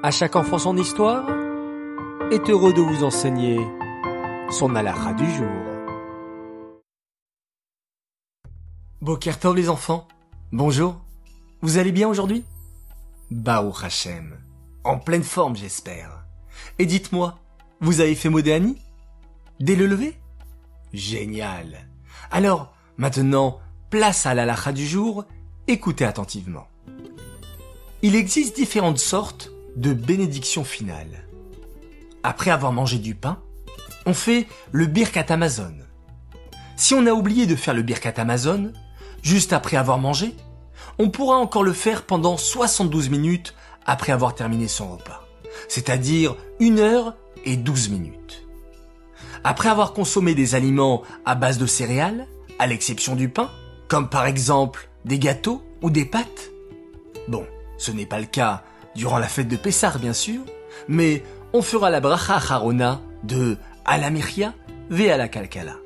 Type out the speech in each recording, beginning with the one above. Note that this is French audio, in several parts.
À chaque enfant son histoire est heureux de vous enseigner son halakha du jour. Bokertov les enfants, bonjour. Vous allez bien aujourd'hui? Baruch Hashem. En pleine forme j'espère. Et dites-moi, vous avez fait Modéani Dès le lever? Génial. Alors, maintenant, place à l'halakha du jour, écoutez attentivement. Il existe différentes sortes de bénédiction finale. Après avoir mangé du pain, on fait le Birkat Amazon. Si on a oublié de faire le Birkat Amazon, juste après avoir mangé, on pourra encore le faire pendant 72 minutes après avoir terminé son repas. C'est-à-dire 1 heure et 12 minutes. Après avoir consommé des aliments à base de céréales, à l'exception du pain, comme par exemple des gâteaux ou des pâtes. Bon, ce n'est pas le cas durant la fête de Pessah bien sûr, mais on fera la bracha harona de ve la kalkala.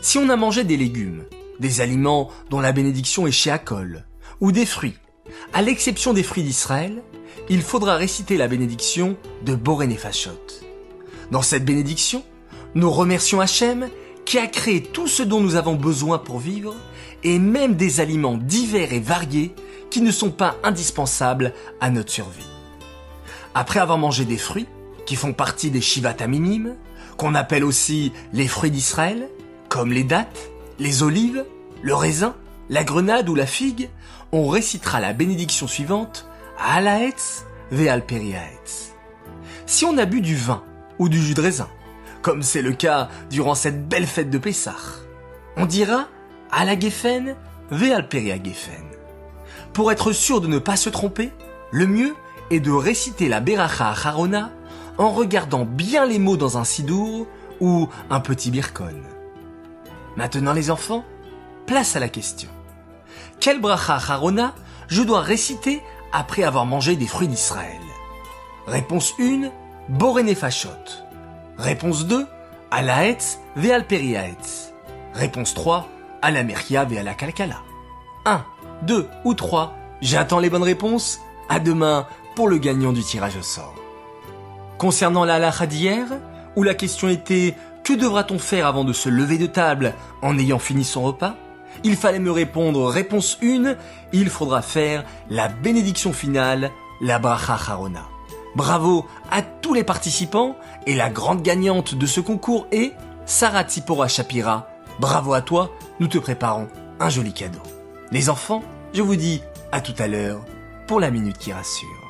Si on a mangé des légumes, des aliments dont la bénédiction est chez Akol, ou des fruits, à l'exception des fruits d'Israël, il faudra réciter la bénédiction de Borénéphachot. Dans cette bénédiction, nous remercions Hachem qui a créé tout ce dont nous avons besoin pour vivre et même des aliments divers et variés qui ne sont pas indispensables à notre survie. Après avoir mangé des fruits, qui font partie des shivat minimes, qu'on appelle aussi les fruits d'Israël, comme les dattes, les olives, le raisin, la grenade ou la figue, on récitera la bénédiction suivante Alaetz ve'al periaetz. Si on a bu du vin ou du jus de raisin, comme c'est le cas durant cette belle fête de Pessah, on dira à la Geffen ve'al Geffen. Pour être sûr de ne pas se tromper, le mieux est de réciter la Beracha Harona en regardant bien les mots dans un sidour ou un petit birkon. Maintenant les enfants, place à la question. Quel bracha Harona je dois réciter après avoir mangé des fruits d'Israël? Réponse 1, Borené Fachot. Réponse 2, Alaetz ve'al Periaetz. Réponse 3, Alameria ve'ala Kalkala. 1, 2 ou 3. J'attends les bonnes réponses. À demain pour le gagnant du tirage au sort. Concernant la halakha d'hier, où la question était que devra-t-on faire avant de se lever de table en ayant fini son repas? Il fallait me répondre réponse 1, il faudra faire la bénédiction finale, la bracha harona. Bravo à tous les participants et la grande gagnante de ce concours est Sarah Tsipora Shapira. Bravo à toi, nous te préparons un joli cadeau. Les enfants, je vous dis à tout à l'heure pour la minute qui rassure.